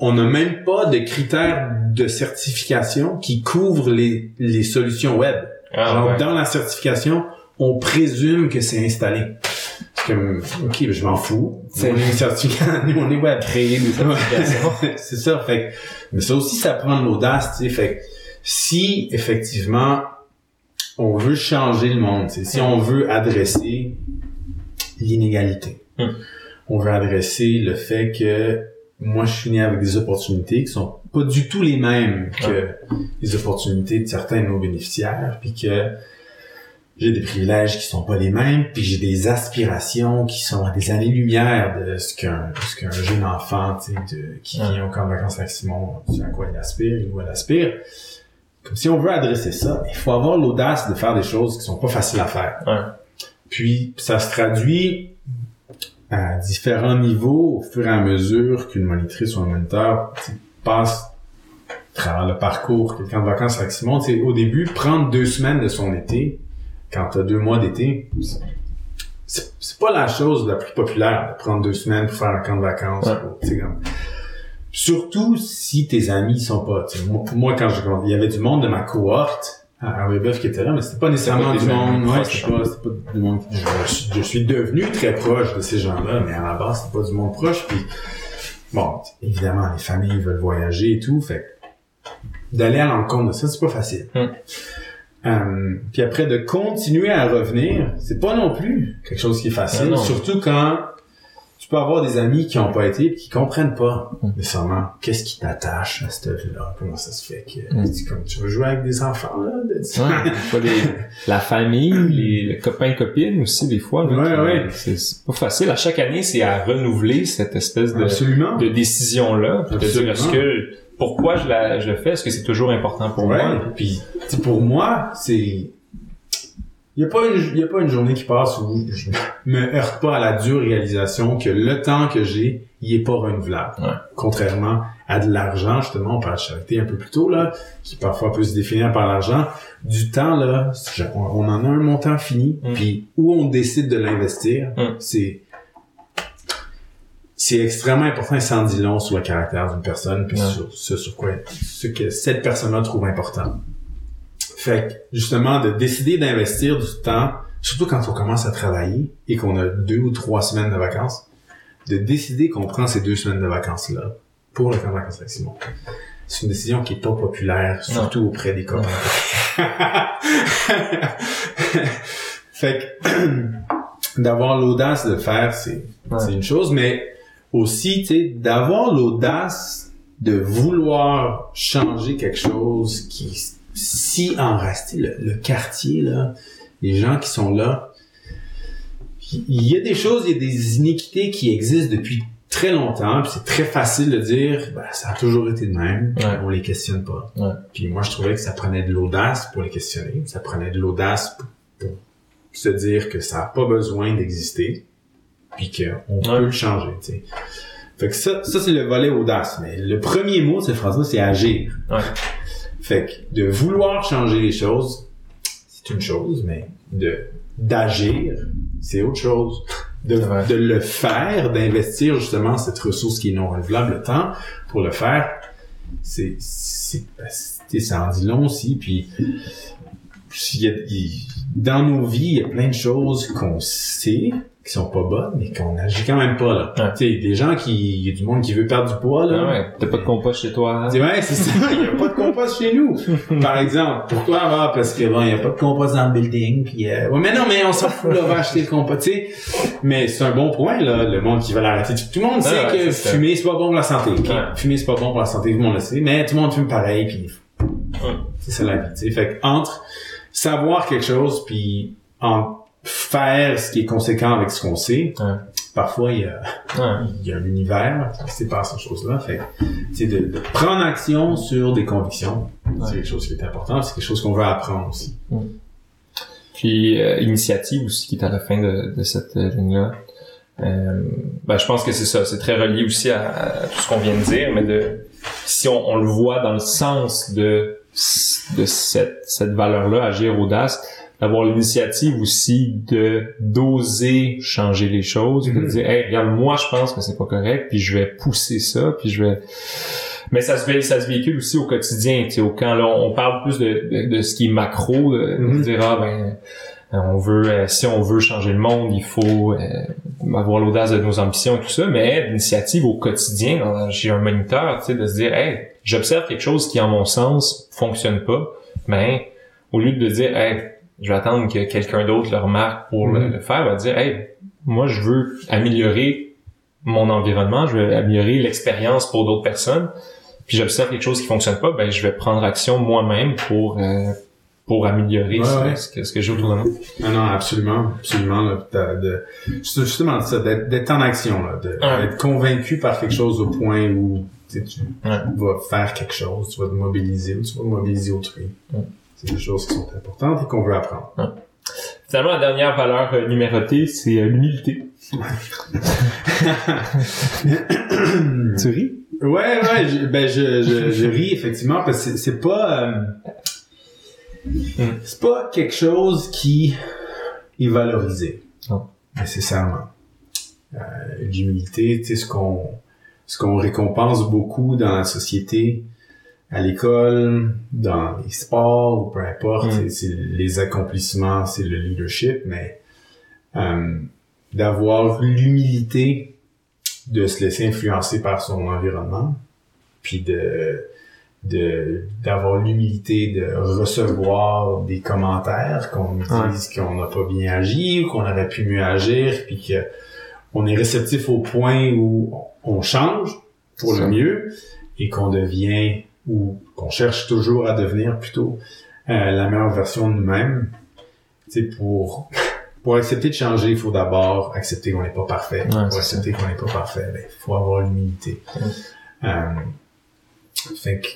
on n'a même pas de critères de certification qui couvrent les, les solutions web. Ah, dans la certification, on présume que c'est installé comme, ok, je m'en fous. C'est un certificat, nous, on est web. Créer des certifications. <laughs> c'est ça, fait mais ça aussi, ça prend de l'audace, tu sais, fait si, effectivement, on veut changer le monde, si on veut adresser l'inégalité, on veut adresser le fait que moi, je suis né avec des opportunités qui sont pas du tout les mêmes que les opportunités de certains de nos bénéficiaires, puis que j'ai des privilèges qui sont pas les mêmes, puis j'ai des aspirations qui sont à des années-lumière de ce qu'un ce qu'un jeune enfant, tu sais, de, qui vient au camp de vacances avec Simon, tu à quoi il aspire, ou elle aspire. Comme si on veut adresser ça, il faut avoir l'audace de faire des choses qui sont pas faciles à faire. Puis ça se traduit à différents niveaux au fur et à mesure qu'une monitrice ou un moniteur passe à travers le parcours quelqu'un de vacances avec Simon. Au début, prendre deux semaines de son été, quand t'as deux mois d'été, c'est pas la chose la plus populaire de prendre deux semaines pour faire un camp de vacances. Surtout si tes amis sont pas. Moi, moi, quand je il y avait du monde de ma cohorte à Webeuf qui était là, mais c'était pas nécessairement du monde. Ouais, c'était pas, pas du monde. Je, je, suis devenu très proche de ces gens-là, mais à la base, c'était pas du monde proche. Puis bon, évidemment, les familles veulent voyager et tout, fait d'aller à l'encontre de ça, c'est pas facile. Hum. Euh, puis après de continuer à revenir, c'est pas non plus quelque chose qui est facile, surtout quand tu peux avoir des amis qui ont pas été et qui comprennent pas mm. nécessairement qu'est-ce qui t'attache à cette vie-là, comment ça se fait que mm. comme tu veux jouer avec des enfants là, <laughs> la famille, les, copains copines aussi des fois. ouais, ouais. C'est pas facile. À chaque année, c'est à renouveler cette espèce de, de décision là, de dire est-ce que pourquoi je, la, je le fais? Est-ce que c'est toujours important pour moi? Puis, pour moi, c'est... Il n'y a, pas une, y a pas une journée qui passe où je me heurte pas à la dure réalisation que le temps que j'ai, il est pas renouvelable. Contrairement à de l'argent, justement, on parle de charité un peu plus tôt, là, qui parfois peut se définir par l'argent. Du temps, là, on en a un montant fini, mm. puis où on décide de l'investir, mm. c'est c'est extrêmement important et sans dit long sur le caractère d'une personne puis sur ce sur quoi ce que cette personne-là trouve important. Fait que justement de décider d'investir du temps surtout quand on commence à travailler et qu'on a deux ou trois semaines de vacances, de décider qu'on prend ces deux semaines de vacances-là pour le camp de vacances avec Simon. C'est une décision qui est pas populaire, surtout auprès des copains. <laughs> fait que <clears throat> d'avoir l'audace de le faire, c'est c'est une chose, mais aussi, tu sais, d'avoir l'audace de vouloir changer quelque chose qui si enracé, le, le quartier là, les gens qui sont là, il y a des choses, il y a des iniquités qui existent depuis très longtemps, puis c'est très facile de dire ben, ça a toujours été de même, on les questionne pas. Puis moi je trouvais que ça prenait de l'audace pour les questionner, ça prenait de l'audace pour, se dire que ça a pas besoin d'exister, puis qu'on peut le changer, tu sais. Fait que ça, ça c'est le volet audace, mais le premier mot de cette phrase-là, c'est agir. Fait que de vouloir changer les choses, c'est une chose, mais de d'agir, c'est autre chose de, de le faire, d'investir justement cette ressource qui est non renouvelable, le temps, pour le faire, c'est, c'est, ça en dit long aussi, puis dans nos vies, il y a plein de choses qu'on sait, qui sont pas bonnes, mais qu'on agit quand même pas, là. Ouais. Tu sais, des gens qui, il y a du monde qui veut perdre du poids, là. Ouais, t'as pas de compost chez toi, hein? Ouais, c'est ça. <laughs> Il y a pas de compost chez nous. Par exemple. Pourquoi? Ah, parce que bon, il y a pas de compost dans le building, puis euh... ouais, mais non, mais on s'en fout, là, on va acheter le compost, tu sais. Mais c'est un bon point, là, le monde qui va l'arrêter. Tout le monde sait que fumer, c'est pas bon pour la santé. Fumer, c'est pas bon pour la santé, tout le monde le sait. Mais tout le monde fume pareil, puis c'est ça la vie, tu sais. Fait que, entre savoir quelque chose, puis en faire ce qui est conséquent avec ce qu'on sait. Parfois, il y a, <laughs> il y a un univers qui se passe ces choses-là. Fait c'est de, de, prendre action sur des convictions. C'est quelque chose qui est important. C'est quelque chose qu'on veut apprendre aussi. Puis, euh, initiative aussi qui est à la fin de, de cette euh, ligne-là. Euh, ben, je pense que c'est ça. C'est très relié aussi à, à tout ce qu'on vient de dire, mais de si on, on, le voit dans le sens de de cette, cette valeur-là, agir audace, d'avoir l'initiative aussi de d'oser changer les choses, de Mm-hmm. dire hey regarde moi je pense que c'est pas correct puis je vais pousser ça puis je vais mais ça se ça se véhicule aussi au quotidien tu sais au quand là on parle plus de, de, de ce qui est macro de, de Mhm. dire ah ben on veut euh, si on veut changer le monde il faut euh, avoir l'audace de nos ambitions et tout ça mais l'initiative au quotidien dans- chez un moniteur tu sais de se dire hey j'observe quelque chose qui en mon sens fonctionne pas mais au lieu de dire hey je vais attendre que quelqu'un d'autre le remarque pour le, Mhm. le faire, va dire, hey, moi, je veux améliorer mon environnement, je veux améliorer l'expérience pour d'autres personnes, puis j'observe quelque chose qui fonctionne pas, ben, je vais prendre action moi-même pour, euh, pour améliorer Ouais, ce, ouais. ce que, ce que j'ai autour de moi. Non, non, absolument, absolument. Là, de, justement ça, d'être, en action, là, de, Ouais. d'être convaincu par quelque chose au point où tu, sais, tu vas faire quelque chose, tu vas te mobiliser ou tu vas mobiliser autrui. C'est des choses qui sont importantes et qu'on veut apprendre. Finalement, la dernière valeur euh, numérotée, c'est euh, l'humilité. <laughs> tu ris? Ouais, ouais, je, ben je, je, je ris effectivement parce que c'est, c'est pas euh, Mm. c'est pas quelque chose qui est valorisé Non. nécessairement. Euh, l'humilité, tu sais ce qu'on ce qu'on récompense beaucoup dans la société, à l'école, dans les sports ou peu importe, Mm. c'est, les accomplissements, c'est le leadership, mais euh, d'avoir l'humilité de se laisser influencer par son environnement, puis de de d'avoir l'humilité de recevoir des commentaires qu'on nous Ouais. dise qu'on n'a pas bien agi ou qu'on aurait pu mieux agir puis que on est réceptif au point où on change pour le mieux et qu'on devient ou qu'on cherche toujours à devenir plutôt euh, la meilleure version de nous-mêmes. Tu sais, pour <laughs> pour accepter de changer, il faut d'abord accepter qu'on n'est pas parfait. Ouais, pour c'est accepter qu'on n'est pas parfait, ben, il faut avoir l'humilité. Euh, fait que,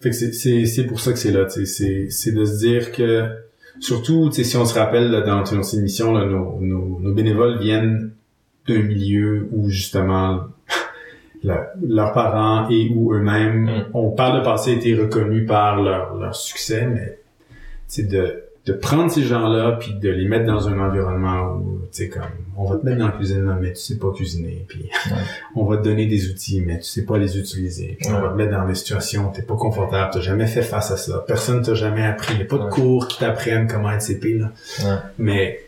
fait que c'est, c'est, c'est pour ça que c'est là, c'est, c'est de se dire que, surtout, tu sais, si on se rappelle là, dans une émission, là, nos, nos, nos bénévoles viennent d'un milieu où justement la- leurs parents et ou eux-mêmes Mm. ont par le passé été reconnus par leur, leur succès, mais c'est de, de prendre ces gens-là puis de les mettre dans un environnement où, tu sais, comme, on va te mettre dans la cuisine, là, mais tu sais pas cuisiner, puis <laughs> on va te donner des outils, mais tu sais pas les utiliser, puis on va te mettre dans des situations où t'es pas confortable, t'as jamais fait face à ça, personne t'a jamais appris, y a pas de Ouais. cours qui t'apprennent comment être CP, là. Ouais. Mais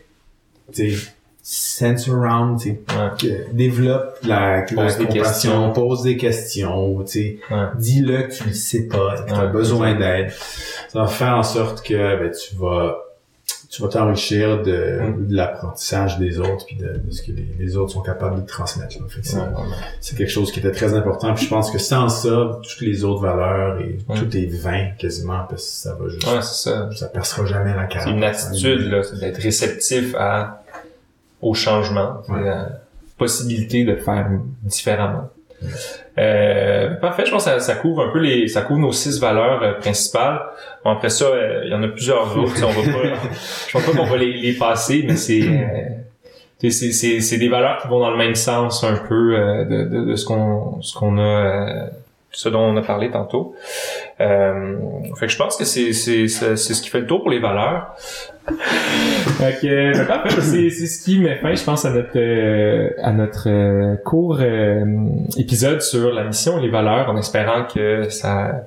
tu sais, sense around, tu sais, développe la, pose des questions, pose des questions, tu sais, dis-le que tu ne sais pas, que tu as besoin d'aide. Ça va faire en sorte que ben, tu vas tu vas t'enrichir de, mm. de l'apprentissage des autres puis de, ce que les, autres sont capables de transmettre. Là. c'est quelque chose qui était très important. Puis je pense que sans ça, toutes les autres valeurs et mm. tout est vain quasiment parce que ça va juste. Ça. ça percera jamais la carte. C'est une attitude là, c'est d'être réceptif à au changement, la possibilité de faire différemment. Euh, parfait, je pense que ça, couvre un peu les, ça couvre nos six valeurs euh, principales. Bon, après ça, euh, il y en a plusieurs autres. on va pas, <laughs> je pense pas qu'on va les, les, passer, mais c'est euh, c'est, c'est, des valeurs qui vont dans le même sens un peu de, de, de, ce qu'on ce qu'on a ce dont on a parlé tantôt. Euh, fait que je pense que c'est c'est c'est ce qui fait le tour pour les valeurs. fait que c'est c'est ce qui met fin, je pense, à notre euh, à notre euh, court euh, épisode sur la mission et les valeurs, en espérant que ça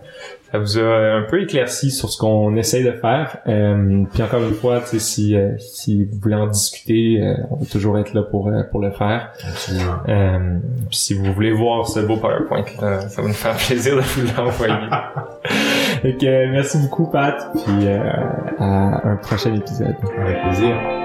ça vous a un peu éclairci sur ce qu'on essaye de faire. Euh, puis encore une fois, si euh, si vous voulez en discuter, euh, on va toujours être là pour pour le faire. Absolument. puis si vous voulez voir ce beau PowerPoint, ça va nous faire <laughs> plaisir de vous l'envoyer. <laughs> Donc merci beaucoup Pat, puis à un prochain épisode. Avec plaisir.